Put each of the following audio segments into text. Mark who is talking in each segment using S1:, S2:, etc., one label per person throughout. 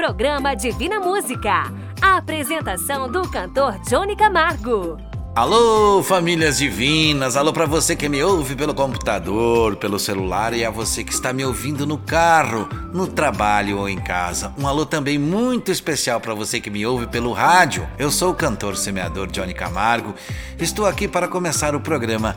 S1: programa Divina Música. A apresentação do cantor Johnny Camargo.
S2: Alô, famílias divinas! Alô para você que me ouve pelo computador, pelo celular e a você que está me ouvindo no carro, no trabalho ou em casa. Um alô também muito especial para você que me ouve pelo rádio. Eu sou o cantor semeador Johnny Camargo. Estou aqui para começar o programa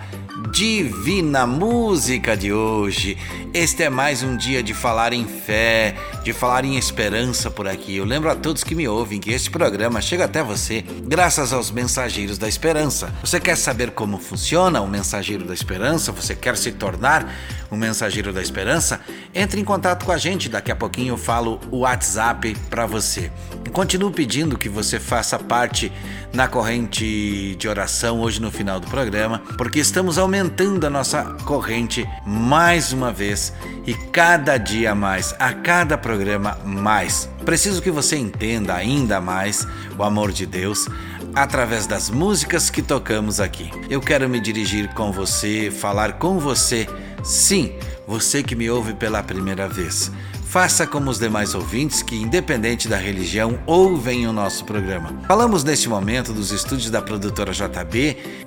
S2: Divina Música de hoje. Este é mais um dia de falar em fé, de falar em esperança por aqui. Eu lembro a todos que me ouvem que este programa chega até você graças aos mensageiros da esperança. Você quer saber como funciona o mensageiro da esperança? Você quer se tornar um mensageiro da esperança? Entre em contato com a gente, daqui a pouquinho eu falo o WhatsApp para você. E continuo pedindo que você faça parte na corrente de oração hoje no final do programa, porque estamos aumentando a nossa corrente mais uma vez e cada dia mais, a cada programa mais. Preciso que você entenda ainda mais o amor de Deus através das músicas que tocamos aqui. Eu quero me dirigir com você, falar com você, sim, você que me ouve pela primeira vez. Faça como os demais ouvintes que, independente da religião, ouvem o nosso programa. Falamos neste momento dos estúdios da produtora JB.com.br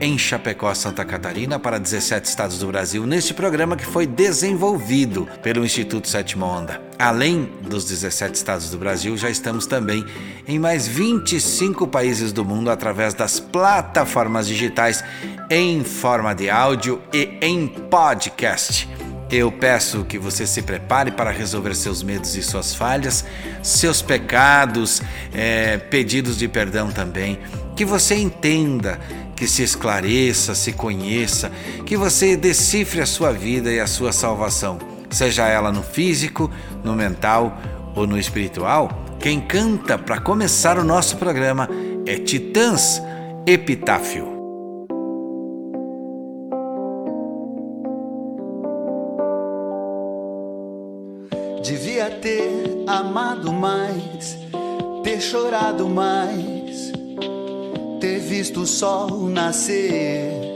S2: em Chapecó, Santa Catarina, para 17 estados do Brasil, neste programa que foi desenvolvido pelo Instituto Sétima Onda. Além dos 17 estados do Brasil, já estamos também em mais 25 países do mundo através das plataformas digitais em forma de áudio e em podcast. Eu peço que você se prepare para resolver seus medos e suas falhas, seus pecados, é, pedidos de perdão também. Que você entenda, que se esclareça, se conheça, que você decifre a sua vida e a sua salvação, seja ela no físico, no mental ou no espiritual. Quem canta para começar o nosso programa é Titãs Epitáfio.
S3: Devia ter amado mais, ter chorado mais, ter visto o sol nascer.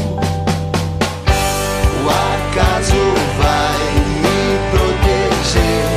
S3: Acaso vai me proteger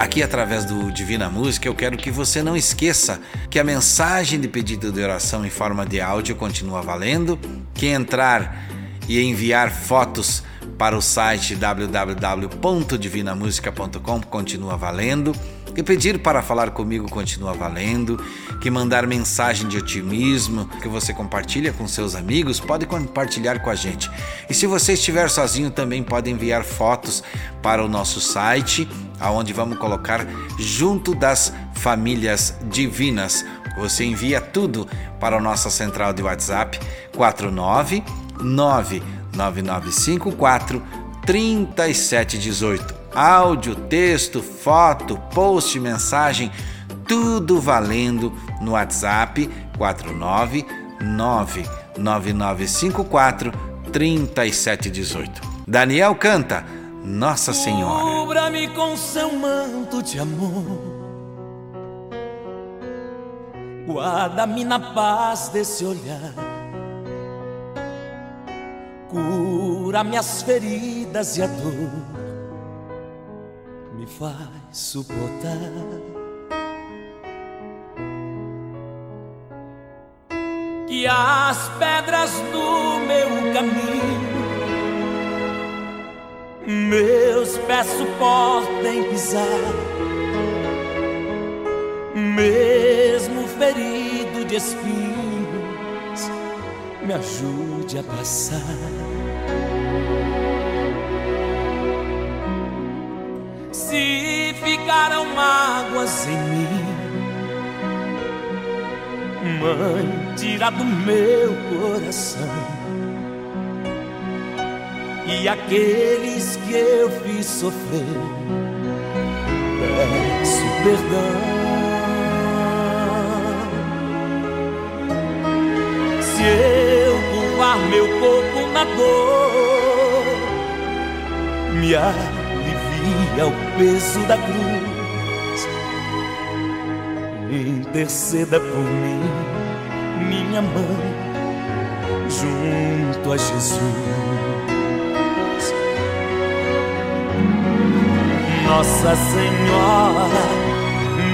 S2: Aqui, através do Divina Música, eu quero que você não esqueça que a mensagem de pedido de oração em forma de áudio continua valendo. Que entrar e enviar fotos para o site www.divinamusica.com continua valendo. Que pedir para falar comigo continua valendo, que mandar mensagem de otimismo que você compartilha com seus amigos, pode compartilhar com a gente. E se você estiver sozinho, também pode enviar fotos para o nosso site, aonde vamos colocar junto das famílias divinas. Você envia tudo para a nossa central de WhatsApp 49 99954 3718. Áudio, texto, foto, post, mensagem, tudo valendo no WhatsApp 499 9954 3718. Daniel canta Nossa Senhora.
S4: Cubra-me com seu manto de amor. Guarda-me na paz desse olhar. Cura minhas feridas e a dor me faz suportar. Que as pedras do meu caminho meus pés suportem pisar, mesmo ferido de espinhos, me ajude a passar. Se ficaram mágoas em mim, Mãe, tira do meu coração e aqueles que eu fiz sofrer, peço perdão. Se eu doar meu corpo na dor, me alivia o peso da cruz, interceda por mim, minha mãe, junto a Jesus. Nossa Senhora,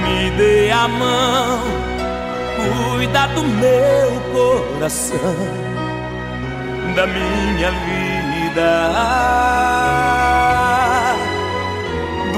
S4: me dê a mão, cuida do meu coração, da minha vida,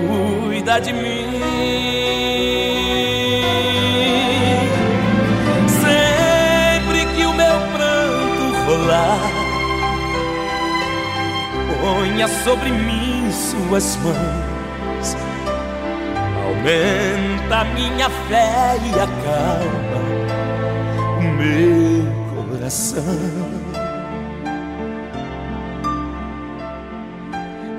S4: Cuida de mim. Sempre que o meu pranto rolar ponha sobre mim suas mãos. Aumenta minha fé e acalma o meu coração.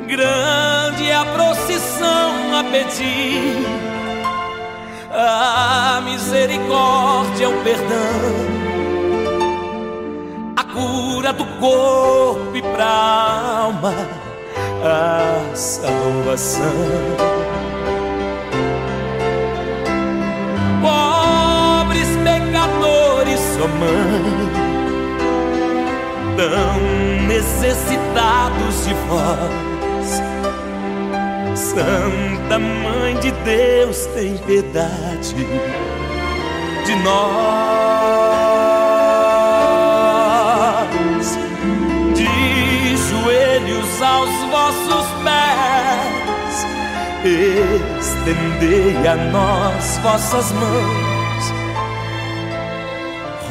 S4: Grande é a procissão a pedir, a misericórdia, o perdão cura do corpo e pra alma a salvação. Pobres pecadores, só mãe, tão necessitados de vós. Santa Mãe de Deus, tem piedade de nós. aos vossos pés, estendei a nós vossas mãos,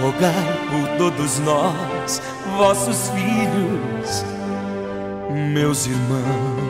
S4: rogai por todos nós, vossos filhos, meus irmãos.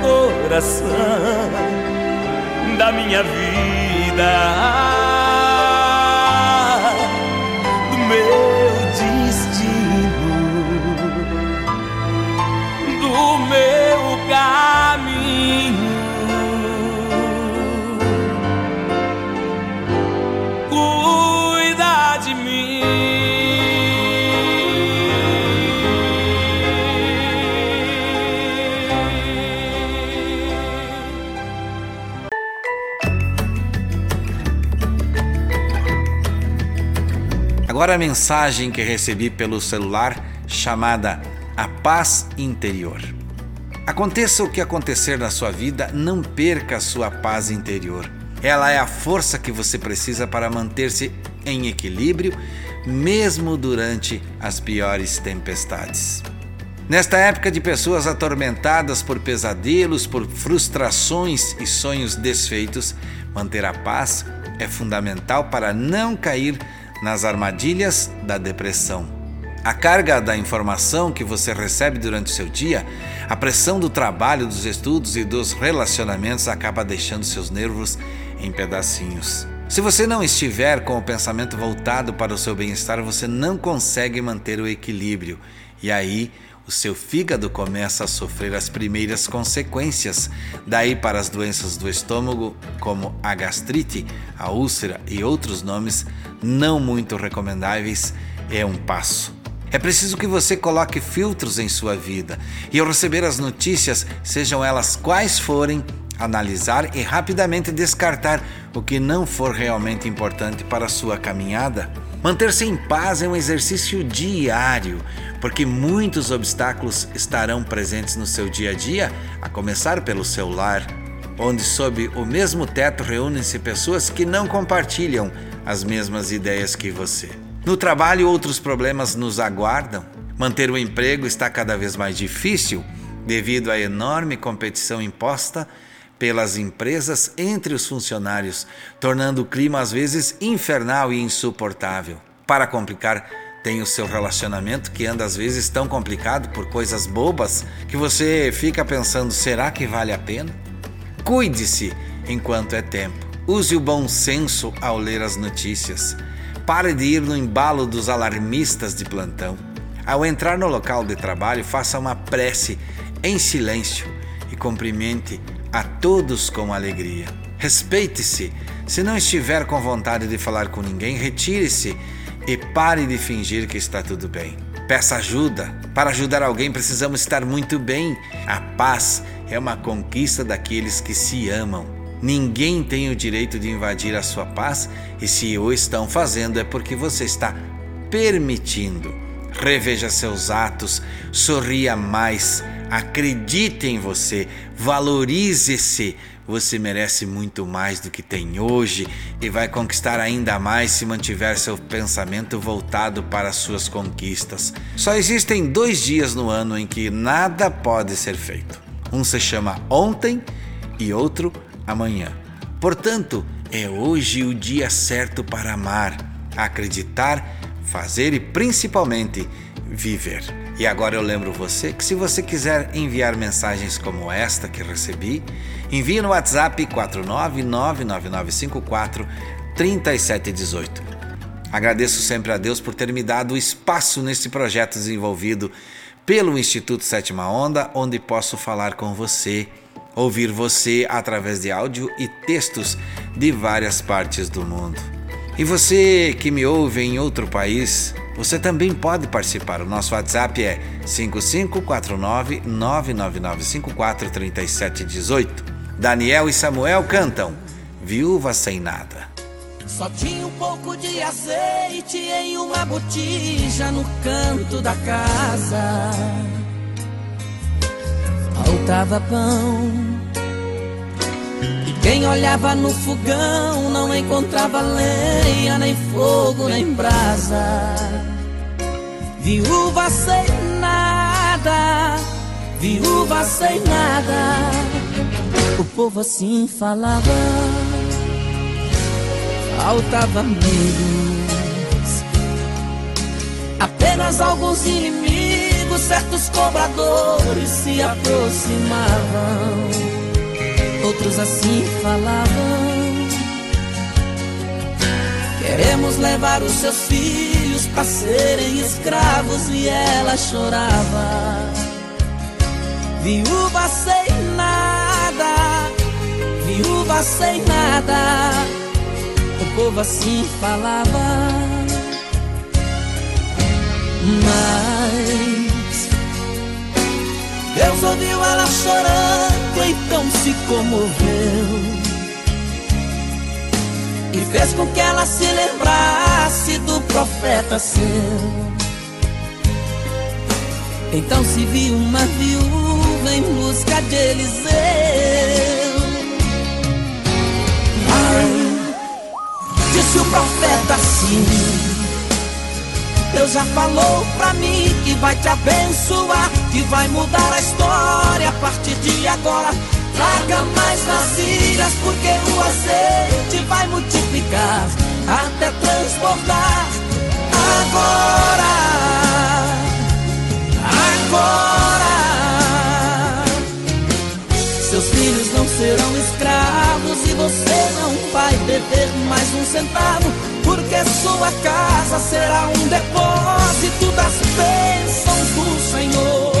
S4: coração, da minha vida,
S2: a mensagem que recebi pelo celular chamada A Paz Interior. Aconteça o que acontecer na sua vida, não perca a sua paz interior. Ela é a força que você precisa para manter-se em equilíbrio, mesmo durante as piores tempestades. Nesta época de pessoas atormentadas por pesadelos, por frustrações e sonhos desfeitos, manter a paz é fundamental para não cair nas armadilhas da depressão. A carga da informação que você recebe durante o seu dia, a pressão do trabalho, dos estudos e dos relacionamentos acaba deixando seus nervos em pedacinhos. Se você não estiver com o pensamento voltado para o seu bem-estar, você não consegue manter o equilíbrio e aí o seu fígado começa a sofrer as primeiras consequências. Daí para as doenças do estômago, como a gastrite, a úlcera e outros nomes não muito recomendáveis, é um passo. É preciso que você coloque filtros em sua vida e, ao receber as notícias, sejam elas quais forem, analisar e rapidamente descartar o que não for realmente importante para a sua caminhada. Manter-se em paz é um exercício diário, porque muitos obstáculos estarão presentes no seu dia a dia, a começar pelo seu lar, onde, sob o mesmo teto, reúnem-se pessoas que não compartilham as mesmas ideias que você. No trabalho, outros problemas nos aguardam. Manter o emprego está cada vez mais difícil devido à enorme competição imposta pelas empresas entre os funcionários, tornando o clima às vezes infernal e insuportável. Para complicar, tem o seu relacionamento que anda às vezes tão complicado por coisas bobas que você fica pensando: será que vale a pena? Cuide-se enquanto é tempo. Use o bom senso ao ler as notícias. Pare de ir no embalo dos alarmistas de plantão. Ao entrar no local de trabalho, faça uma prece em silêncio e cumprimente a todos com alegria. Respeite-se. Se não estiver com vontade de falar com ninguém, retire-se e pare de fingir que está tudo bem. Peça ajuda. Para ajudar alguém, precisamos estar muito bem. A paz é uma conquista daqueles que se amam. Ninguém tem o direito de invadir a sua paz e, se o estão fazendo, é porque você está permitindo. Reveja seus atos, sorria mais, acredite em você, valorize-se. Você merece muito mais do que tem hoje e vai conquistar ainda mais se mantiver seu pensamento voltado para suas conquistas. Só existem dois dias no ano em que nada pode ser feito. Um se chama ontem e outro amanhã. Portanto, é hoje o dia certo para amar, acreditar, fazer e principalmente viver. E agora eu lembro você que se você quiser enviar mensagens como esta que recebi, envie no WhatsApp 49999543718. Agradeço sempre a Deus por ter me dado espaço nesse projeto desenvolvido pelo Instituto Sétima Onda, onde posso falar com você, ouvir você através de áudio e textos de várias partes do mundo. E você que me ouve em outro país, você também pode participar. O nosso WhatsApp é 5549 3718. Daniel e Samuel cantam Viúva Sem Nada.
S5: Só tinha um pouco de azeite em uma botija no canto da casa. Faltava pão. E quem olhava no fogão não encontrava lenha, nem fogo, nem brasa. Viúva sem nada, viúva sem nada. O povo assim falava faltava amigos, apenas alguns inimigos certos cobradores se aproximavam, outros assim falavam. Queremos levar os seus filhos para serem escravos e ela chorava. Viúva sem nada, viúva sem nada. O povo assim falava. Mas Deus ouviu ela chorando, então se comoveu e fez com que ela se lembrasse do profeta seu. Então se viu uma viúva em busca de Eliseu. Ai, disse o profeta assim. Deus já falou pra mim que vai te abençoar, que vai mudar a história a partir de agora. Traga mais vasilhas, porque o azeite vai multiplicar até transbordar. Agora, dever mais um centavo, porque sua casa será um depósito das bênçãos do Senhor.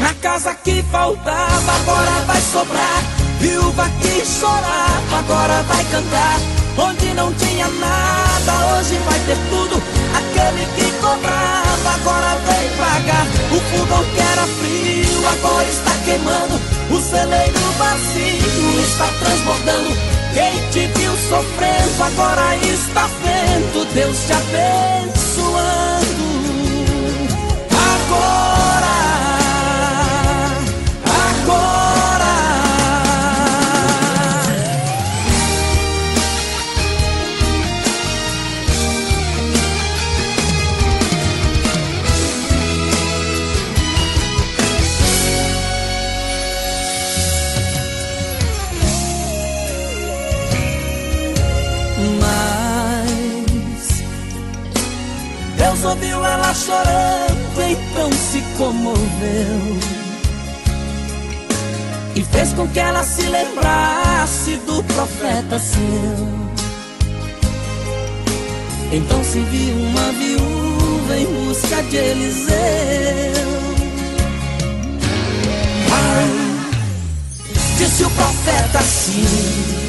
S5: Na casa que faltava, agora vai sobrar. Viúva que chorava, agora vai cantar. Onde não tinha nada, hoje vai ter tudo. Aquele que cobrava, agora vem pagar. O fogão que era frio, agora está queimando. O celeiro vazio está transbordando. Quem te viu sofrendo, agora está vendo. Deus te abençoando. Agora. Ela chorando, então se comoveu. E fez com que ela se lembrasse do profeta seu. Então se viu uma viúva em busca de Eliseu. Ai, disse o profeta assim.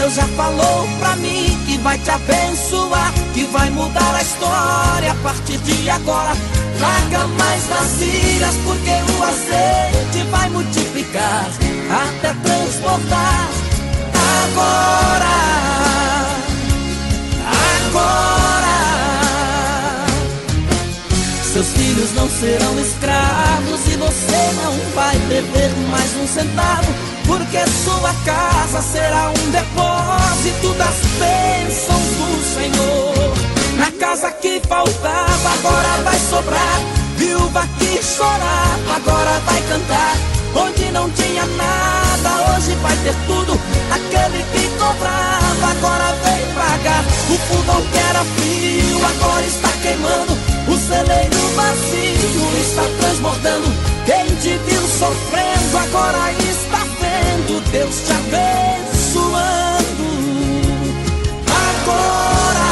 S5: Deus já falou pra mim que vai te abençoar, que vai mudar a história a partir de agora. Traga mais vasilhas, porque o azeite vai multiplicar até transportar. Agora, agora, seus filhos não serão escravos e você não vai beber mais um centavo porque sua casa será um depósito das bênçãos do Senhor. Na casa que faltava, agora vai sobrar. Viúva que chorava, agora vai cantar. Onde não tinha nada, hoje vai ter tudo. Aquele que cobrava, agora vem pagar. O fogão que era frio, agora está queimando. O celeiro vazio está transbordando. Quem te viu sofrendo, agora está vendo Deus te abençoando. Agora,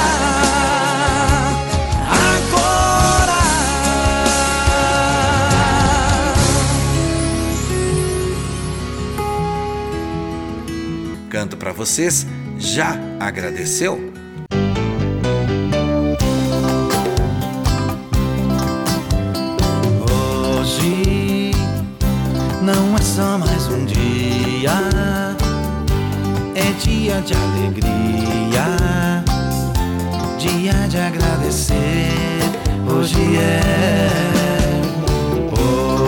S5: agora.
S6: Canto para vocês. Já agradeceu?
S2: só mais um dia. É dia de alegria, dia de agradecer. Hoje é,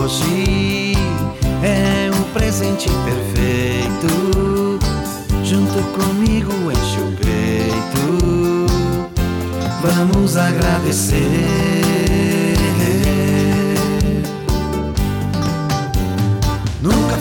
S2: hoje é o presente perfeito. Junto comigo enche o peito. Vamos agradecer.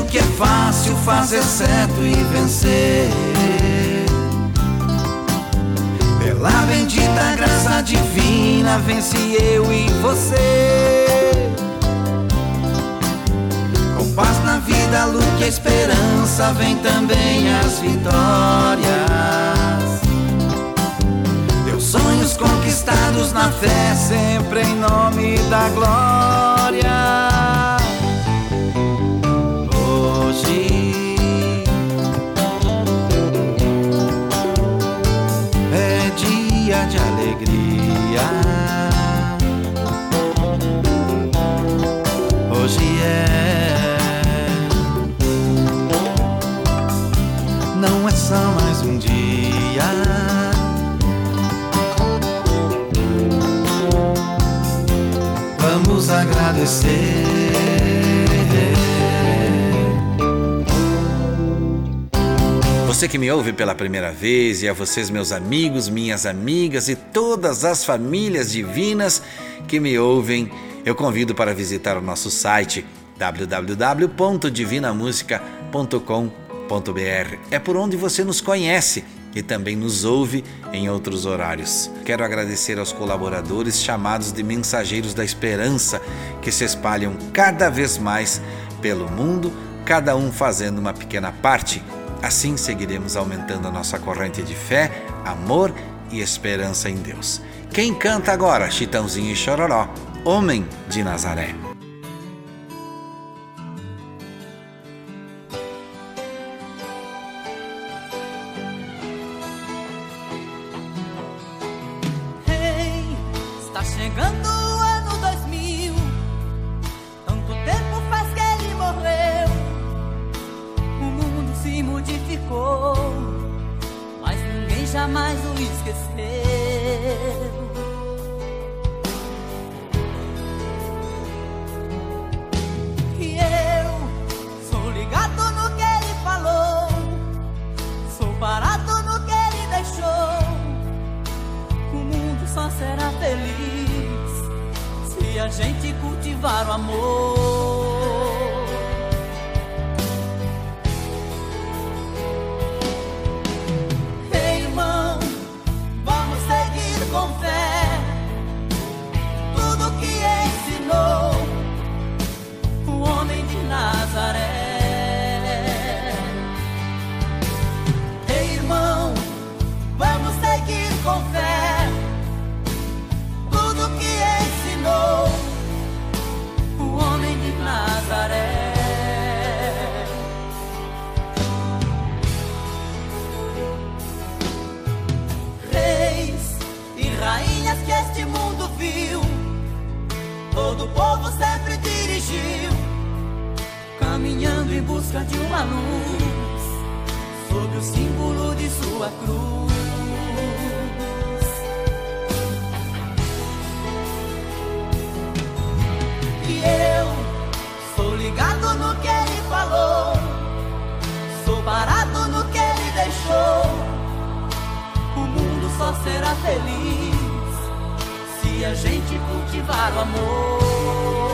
S2: Escrito que é fácil fazer certo e vencer. Pela bendita graça divina, vence eu e você. Com paz na vida, luz e esperança, vem também as vitórias. Teus sonhos conquistados na fé, sempre em nome da glória. Agradecer.
S7: Você que me ouve pela primeira vez e a vocês, meus amigos, minhas amigas e todas as famílias divinas que me ouvem, eu convido para visitar o nosso site www.divinamusica.com.br. É por onde você nos conhece e também nos ouve em outros horários. Quero agradecer aos colaboradores chamados de Mensageiros da Esperança que se espalham cada vez mais pelo mundo, cada um fazendo uma pequena parte. Assim seguiremos aumentando a nossa corrente de fé, amor e esperança em Deus. Quem canta agora, Chitãozinho e Chororó, Homem de Nazaré. todo o povo sempre dirigiu, caminhando em busca de uma luz, sob o símbolo de sua cruz. E eu sou ligado no que ele falou, sou parado no que ele deixou. O mundo só será feliz e a gente cultivar o amor.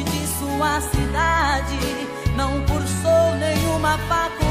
S7: De sua cidade. Não cursou nenhuma faculdade,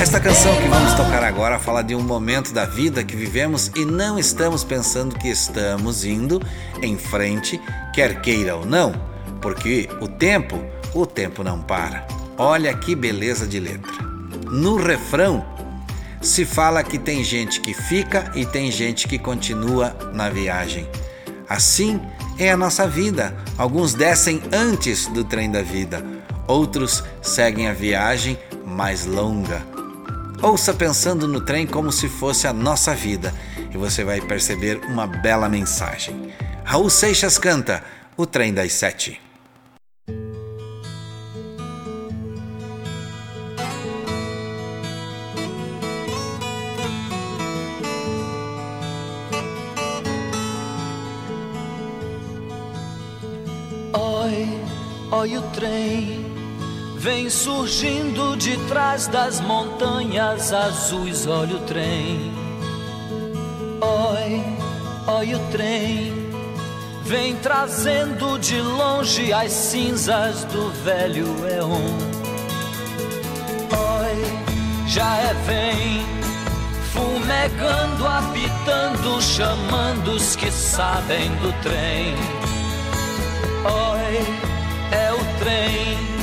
S2: Esta canção que vamos tocar agora fala de um momento da vida que vivemos e não estamos pensando que estamos indo em frente, quer queira ou não, porque o tempo, o tempo não para. Olha que beleza de letra. No refrão se fala que tem gente que fica e tem gente que continua na viagem. Assim é a nossa vida. Alguns descem antes do trem da vida, outros seguem a viagem mais longa. Ouça pensando no trem como se fosse a nossa vida e você vai perceber uma bela mensagem. Raul Seixas canta O Trem das Sete.
S8: Oi, oi o trem Vem surgindo de trás das montanhas azuis, olha o trem. Oi, olha o trem. Vem trazendo de longe as cinzas do velho Eon. Oi, já é vem, fumegando, apitando, chamando os que sabem do trem. Oi, é o trem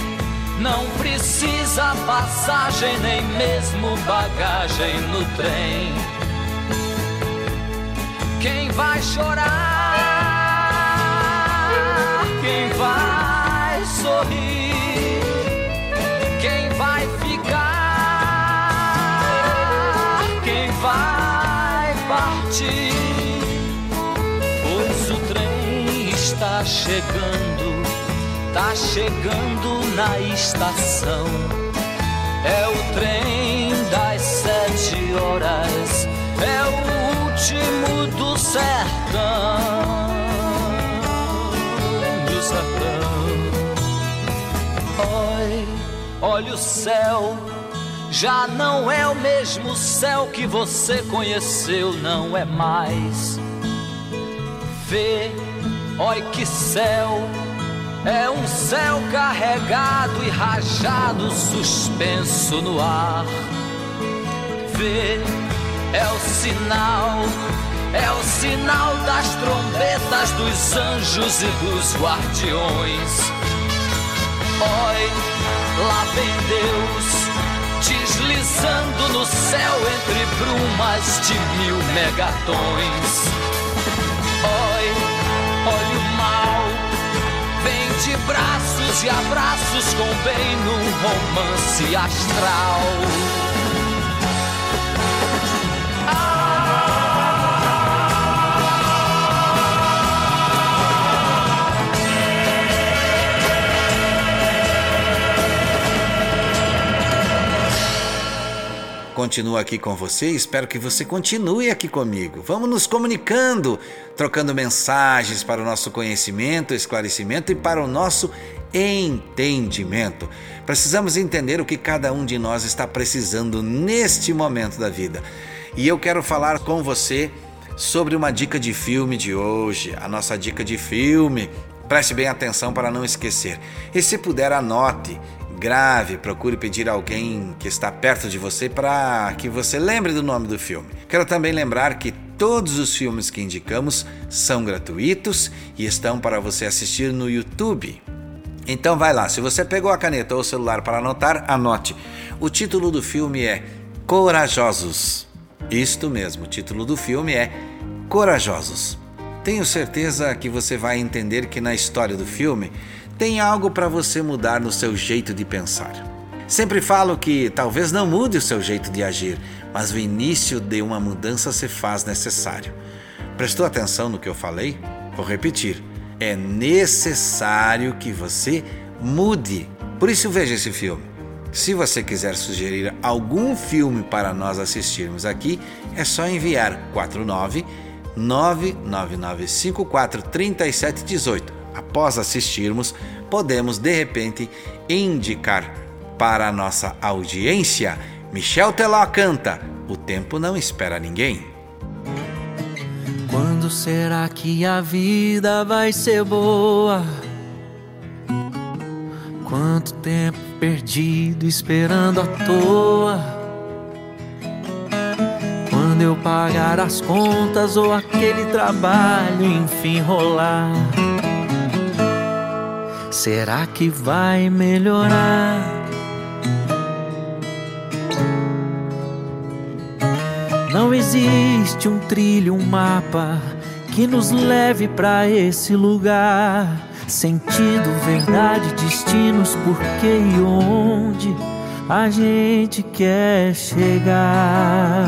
S8: não precisa passagem, nem mesmo bagagem no trem. Quem vai chorar? Quem vai sorrir? Quem vai ficar? Quem vai partir? Pois o trem está chegando tá chegando na estação. É o trem das sete horas, é o último do sertão. Do sertão. Oi, olha o céu. Já não é o mesmo céu que você conheceu, não é mais. Vê, oi que céu é um céu carregado e rajado, suspenso no ar. Vê, é o sinal, é o sinal das trombetas dos anjos e dos guardiões. Oi, lá vem Deus, deslizando no céu entre brumas de mil megatons. Oi, de braços e abraços com bem num romance astral.
S2: Continuo aqui com você e espero que você continue aqui comigo. Vamos nos comunicando, trocando mensagens para o nosso conhecimento, esclarecimento e para o nosso entendimento. Precisamos entender o que cada um de nós está precisando neste momento da vida. E eu quero falar com você sobre uma dica de filme de hoje, a nossa dica de filme. Preste bem atenção para não esquecer. E se puder, anote grave, procure pedir alguém que está perto de você para que você lembre do nome do filme. Quero também lembrar que todos os filmes que indicamos são gratuitos e estão para você assistir no YouTube. Então vai lá, se você pegou a caneta ou o celular para anotar, anote. O título do filme é Corajosos. Isto mesmo, o título do filme é Corajosos. Tenho certeza que você vai entender que na história do filme tem algo para você mudar no seu jeito de pensar. Sempre falo que talvez não mude o seu jeito de agir, mas o início de uma mudança se faz necessário. Prestou atenção no que eu falei? Vou repetir. É necessário que você mude. Por isso veja esse filme. Se você quiser sugerir algum filme para nós assistirmos aqui, é só enviar 49 99954 3718 após assistirmos, podemos de repente indicar para a nossa audiência. Michel Teló canta: O tempo não espera ninguém.
S5: Quando será que a vida vai ser boa? Quanto tempo perdido esperando à toa? Quando eu pagar as contas ou aquele trabalho enfim rolar? Será que vai melhorar? Não existe um trilho, um mapa que nos leve para esse lugar. Sentido, verdade, destinos, porquê e onde a gente quer chegar.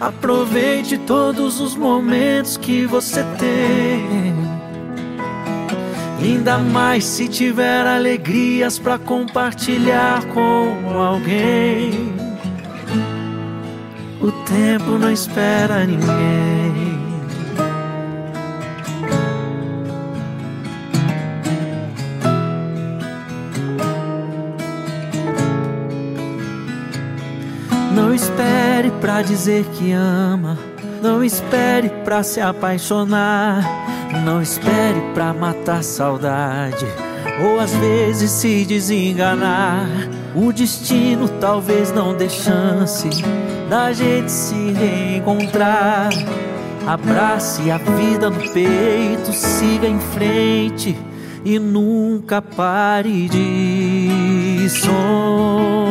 S5: Aproveite todos os momentos que você tem. Ainda mais se tiver alegrias para compartilhar com alguém. O tempo não espera ninguém. Espere pra dizer que ama. Não espere pra se apaixonar. Não espere pra matar saudade. Ou às vezes se desenganar. O destino talvez não dê chance da gente se reencontrar. Abrace a vida no peito, siga em frente e nunca pare de sonhar.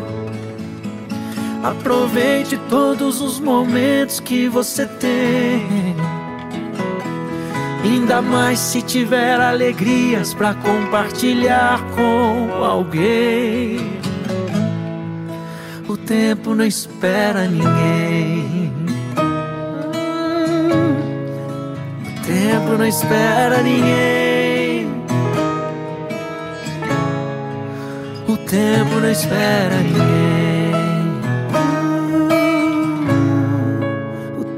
S5: Aproveite todos os momentos que você tem. Ainda mais se tiver alegrias para compartilhar com alguém. O tempo não espera ninguém. O tempo não espera ninguém. O tempo não espera ninguém.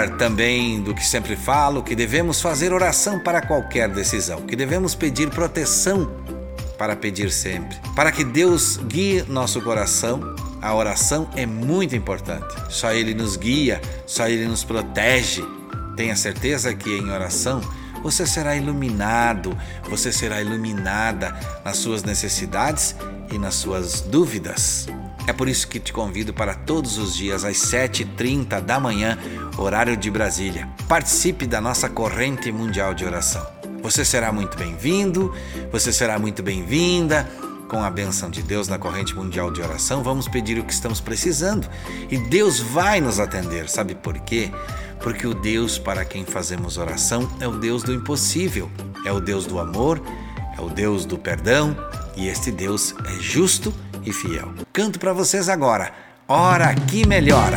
S9: Lembrar também do que sempre falo, que devemos fazer oração para qualquer decisão, que devemos pedir proteção para pedir sempre, para que Deus guie nosso coração. A oração é muito importante. Só Ele nos guia, só Ele nos protege. Tenha certeza que em oração você será iluminado, você será iluminada nas suas necessidades e nas suas dúvidas. É por isso que te convido para todos os dias às 7h30 da manhã, horário de Brasília. Participe da nossa corrente mundial de oração. Você será muito bem-vindo, você será muito bem-vinda. Com a benção de Deus na corrente mundial de oração, vamos pedir o que estamos precisando e Deus vai nos atender. Sabe por quê? Porque o Deus para quem fazemos oração é o Deus do impossível, é o Deus do amor, é o Deus do perdão e este Deus é justo e fiel. Canto para vocês agora. Ora que melhora.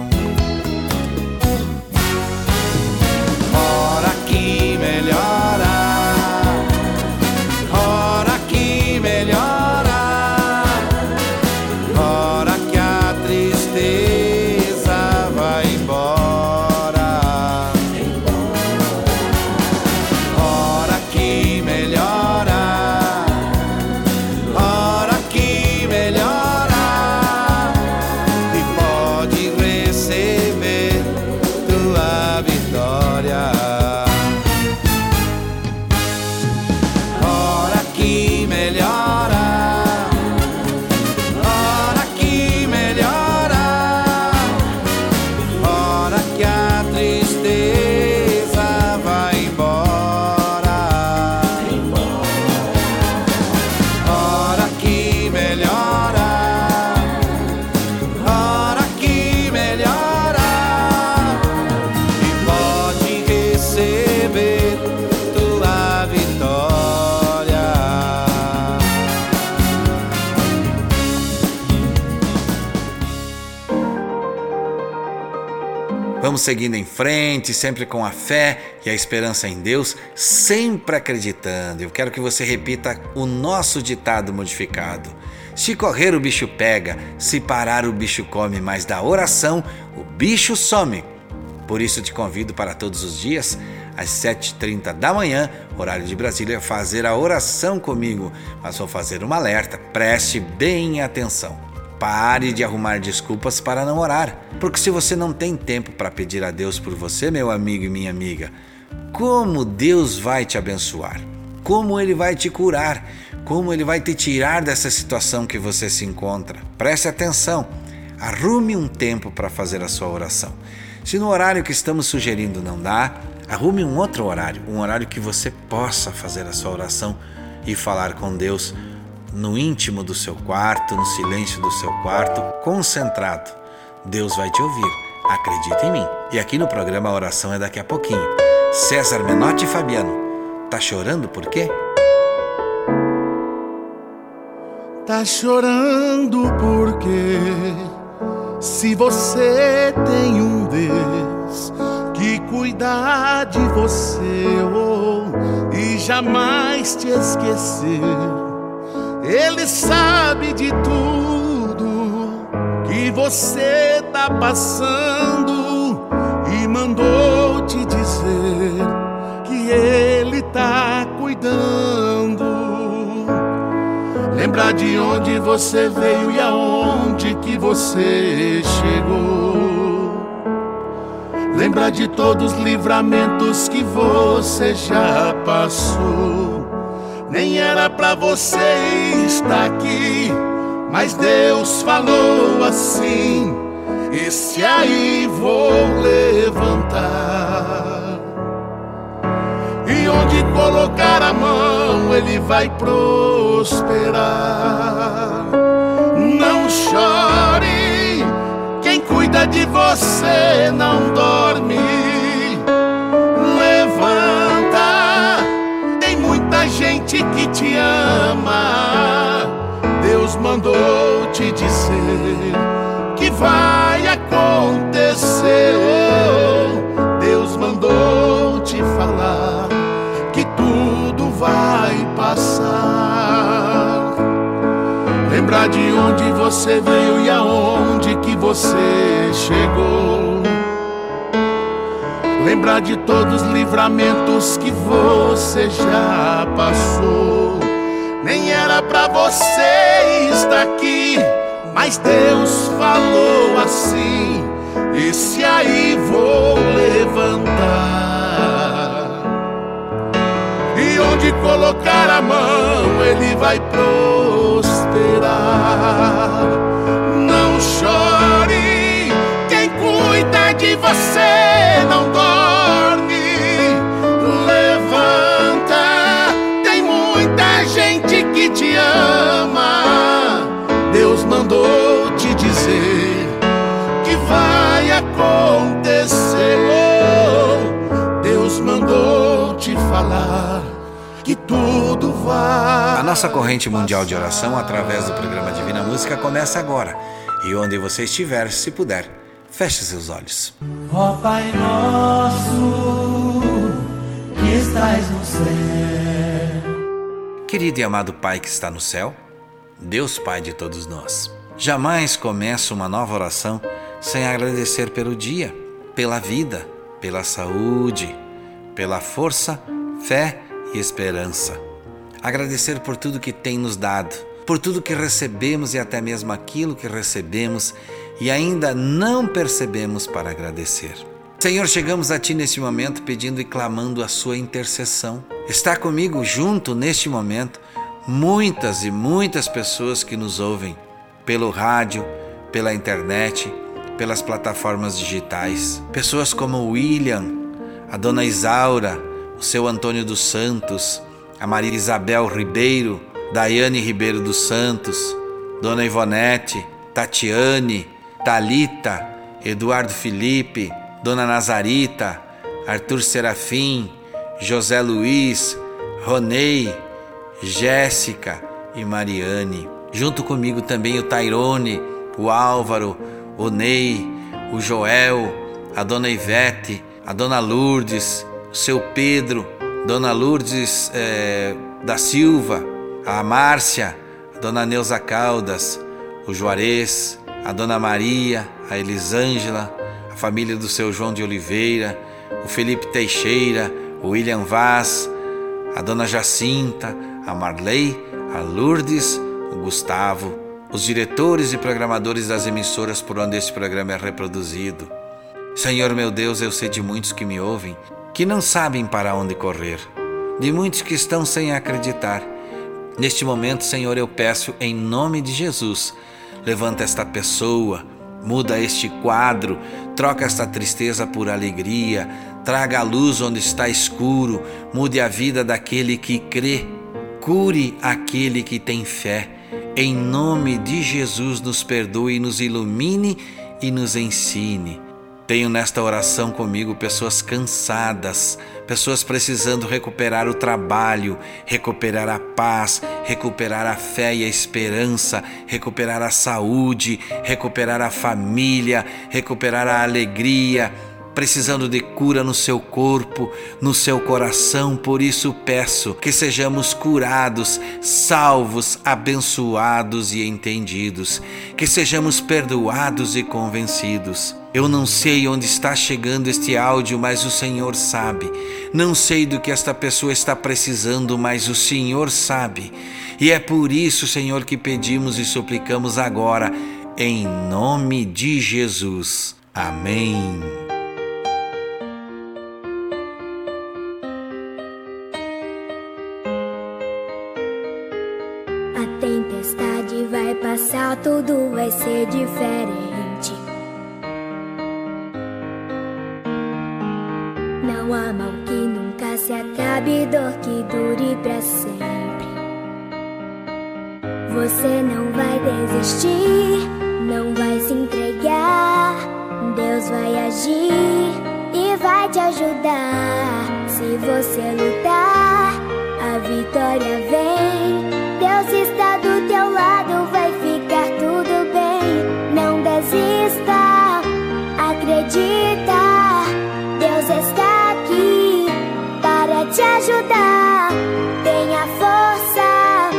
S2: Que Seguindo em frente, sempre com a fé e a esperança em Deus, sempre acreditando. Eu quero que você repita o nosso ditado modificado. Se correr, o bicho pega, se parar, o bicho come, mas da oração, o bicho some. Por isso te convido para todos os dias, às 7h30 da manhã, horário de Brasília, fazer a oração comigo. Mas vou fazer um alerta, preste bem atenção. Pare de arrumar desculpas para não orar, porque se você não tem tempo para pedir a Deus por você, meu amigo e minha amiga, como Deus vai te abençoar? Como Ele vai te curar? Como Ele vai te tirar dessa situação que você se encontra? Preste atenção, arrume um tempo para fazer a sua oração. Se no horário que estamos sugerindo não dá, arrume um outro horário, um horário que você possa fazer a sua oração e falar com Deus no íntimo do seu quarto, no silêncio do seu quarto, concentrado. Deus vai te ouvir. Acredita em mim. E aqui no programa a oração é daqui a pouquinho. César Menotti e Fabiano. Tá chorando por quê?
S10: Tá chorando porque se você tem um Deus que cuida de você oh, e jamais te esquecer ele sabe de tudo que você tá passando e mandou te dizer que ele tá cuidando. Lembrar de onde você veio e aonde que você chegou. Lembrar de todos os livramentos que você já passou. Nem era pra você estar aqui, mas Deus falou assim: Esse aí vou levantar. E onde colocar a mão, ele vai prosperar. Não chore, quem cuida de você não dorme gente que te ama. Deus mandou te dizer que vai acontecer. Deus mandou te falar que tudo vai passar. Lembrar de onde você veio e aonde que você chegou Lembrar de todos os livramentos que você já passou. Nem era pra você estar aqui, mas Deus falou assim: Esse aí vou levantar. E onde colocar a mão, ele vai prosperar. Não chore, quem cuida de você não dorme. Tudo vai.
S2: A nossa corrente mundial de oração através do programa Divina Música começa agora. E onde você estiver, se puder, feche seus olhos.
S5: Ó Pai nosso, que estás no céu
S2: Querido e amado Pai que está no céu, Deus Pai de todos nós, jamais começo uma nova oração sem agradecer pelo dia, pela vida, pela saúde, pela força, fé e esperança. Agradecer por tudo que tem nos dado, por tudo que recebemos e até mesmo aquilo que recebemos e ainda não percebemos para agradecer. Senhor, chegamos a Ti neste momento pedindo e clamando a Sua intercessão. Está comigo junto neste momento muitas e muitas pessoas que nos ouvem pelo rádio, pela internet, pelas plataformas digitais. Pessoas como William, a Dona Isaura, o seu Antônio dos Santos, a Maria Isabel Ribeiro, Daiane Ribeiro dos Santos, Dona Ivonete, Tatiane, Talita, Eduardo Felipe, Dona Nazarita, Arthur Serafim, José Luiz, Ronei, Jéssica e Mariane. Junto comigo também o Tairone, o Álvaro, o Ney, o Joel, a dona Ivete, a dona Lourdes, seu Pedro, dona Lourdes é, da Silva, a Márcia, a dona Neuza Caldas, o Juarez, a dona Maria, a Elisângela, a família do seu João de Oliveira, o Felipe Teixeira, o William Vaz, a dona Jacinta, a Marley, a Lourdes, o Gustavo, os diretores e programadores das emissoras por onde este programa é reproduzido. Senhor meu Deus, eu sei de muitos que me ouvem que não sabem para onde correr, de muitos que estão sem acreditar. Neste momento, Senhor, eu peço em nome de Jesus, levanta esta pessoa, muda este quadro, troca esta tristeza por alegria, traga a luz onde está escuro, mude a vida daquele que crê, cure aquele que tem fé. Em nome de Jesus, nos perdoe, nos ilumine e nos ensine. Tenho nesta oração comigo pessoas cansadas, pessoas precisando recuperar o trabalho, recuperar a paz, recuperar a fé e a esperança, recuperar a saúde, recuperar a família, recuperar a alegria precisando de cura no seu corpo, no seu coração. Por isso peço que sejamos curados, salvos, abençoados e entendidos, que sejamos perdoados e convencidos. Eu não sei onde está chegando este áudio, mas o Senhor sabe. Não sei do que esta pessoa está precisando, mas o Senhor sabe. E é por isso, Senhor, que pedimos e suplicamos agora, em nome de Jesus. Amém.
S7: Tudo vai ser diferente. Não há mal que nunca se acabe, dor que dure pra sempre. Você não vai desistir, não vai se entregar. Deus vai agir e vai te ajudar. Se você lutar, a vitória vem. Deus está do teu lado, vai desista, acredita. Deus está aqui para te ajudar. Tenha força,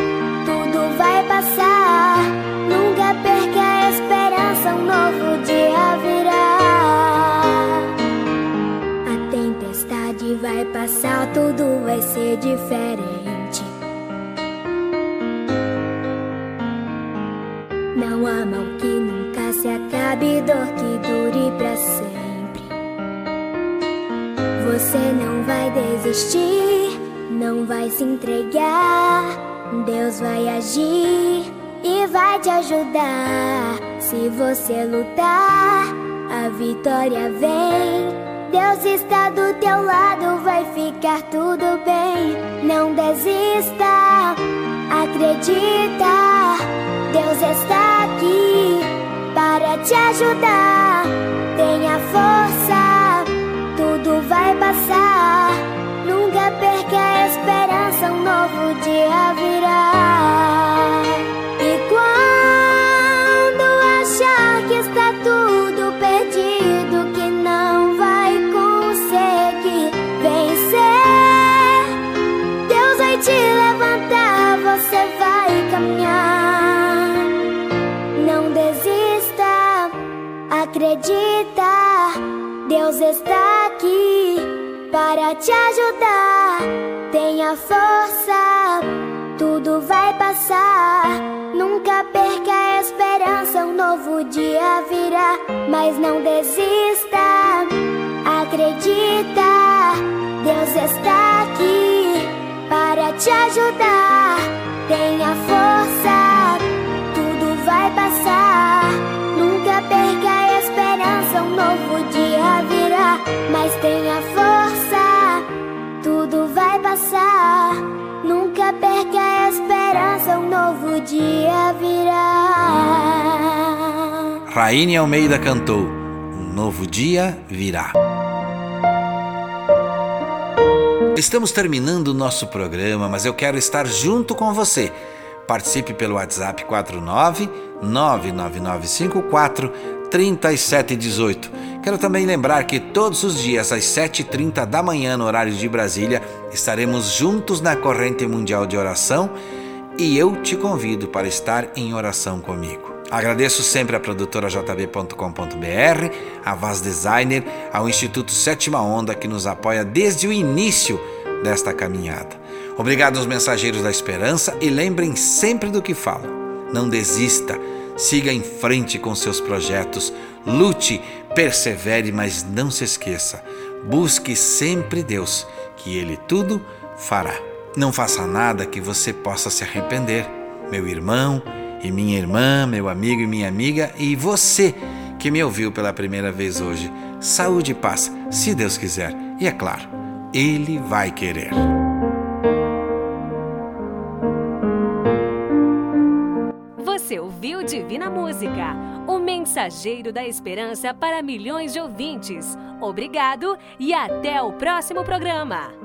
S7: tudo vai passar. Nunca perca a esperança, um novo dia virá. A tempestade vai passar, tudo vai ser diferente. Não há mal que nunca se acabe, dor que dure pra sempre. Você não vai desistir, não vai se entregar. Deus vai agir e vai te ajudar. Se você lutar, a vitória vem. Deus está do teu lado, vai ficar tudo bem. Não desista, acredita. Deus está aqui para te ajudar. Tenha força, tudo vai passar. Nunca perca a esperança, um novo dia virá. Acredita. Deus está aqui para te ajudar. Tenha força, tudo vai passar. Nunca perca a esperança, um novo dia virá. Mas não desista, acredita. Deus está aqui para te ajudar. Tenha força, tudo vai passar. Nunca perca a esperança, um novo dia virá. Mas tenha força, tudo vai passar. Nunca perca a esperança, um novo dia virá.
S2: Raine Almeida cantou Um novo dia virá. Estamos terminando o nosso programa, mas eu quero estar junto com você. Participe pelo WhatsApp 49 99954 3718. Quero também lembrar que todos os dias às 7h30 da manhã, no horário de Brasília, estaremos juntos na corrente mundial de oração e eu te convido para estar em oração comigo. Agradeço sempre à produtora jb.com.br, a Vaz Designer, ao Instituto Sétima Onda que nos apoia desde o início desta caminhada. Obrigado aos mensageiros da esperança e lembrem sempre do que falo. Não desista, siga em frente com seus projetos, lute, persevere, mas não se esqueça. Busque sempre Deus, que Ele tudo fará. Não faça nada que você possa se arrepender. Meu irmão e minha irmã, meu amigo e minha amiga, e você que me ouviu pela primeira vez hoje. Saúde e paz, se Deus quiser. E é claro, Ele vai querer.
S1: Ouviu Divina Música, o mensageiro da esperança para milhões de ouvintes. Obrigado e até o próximo programa.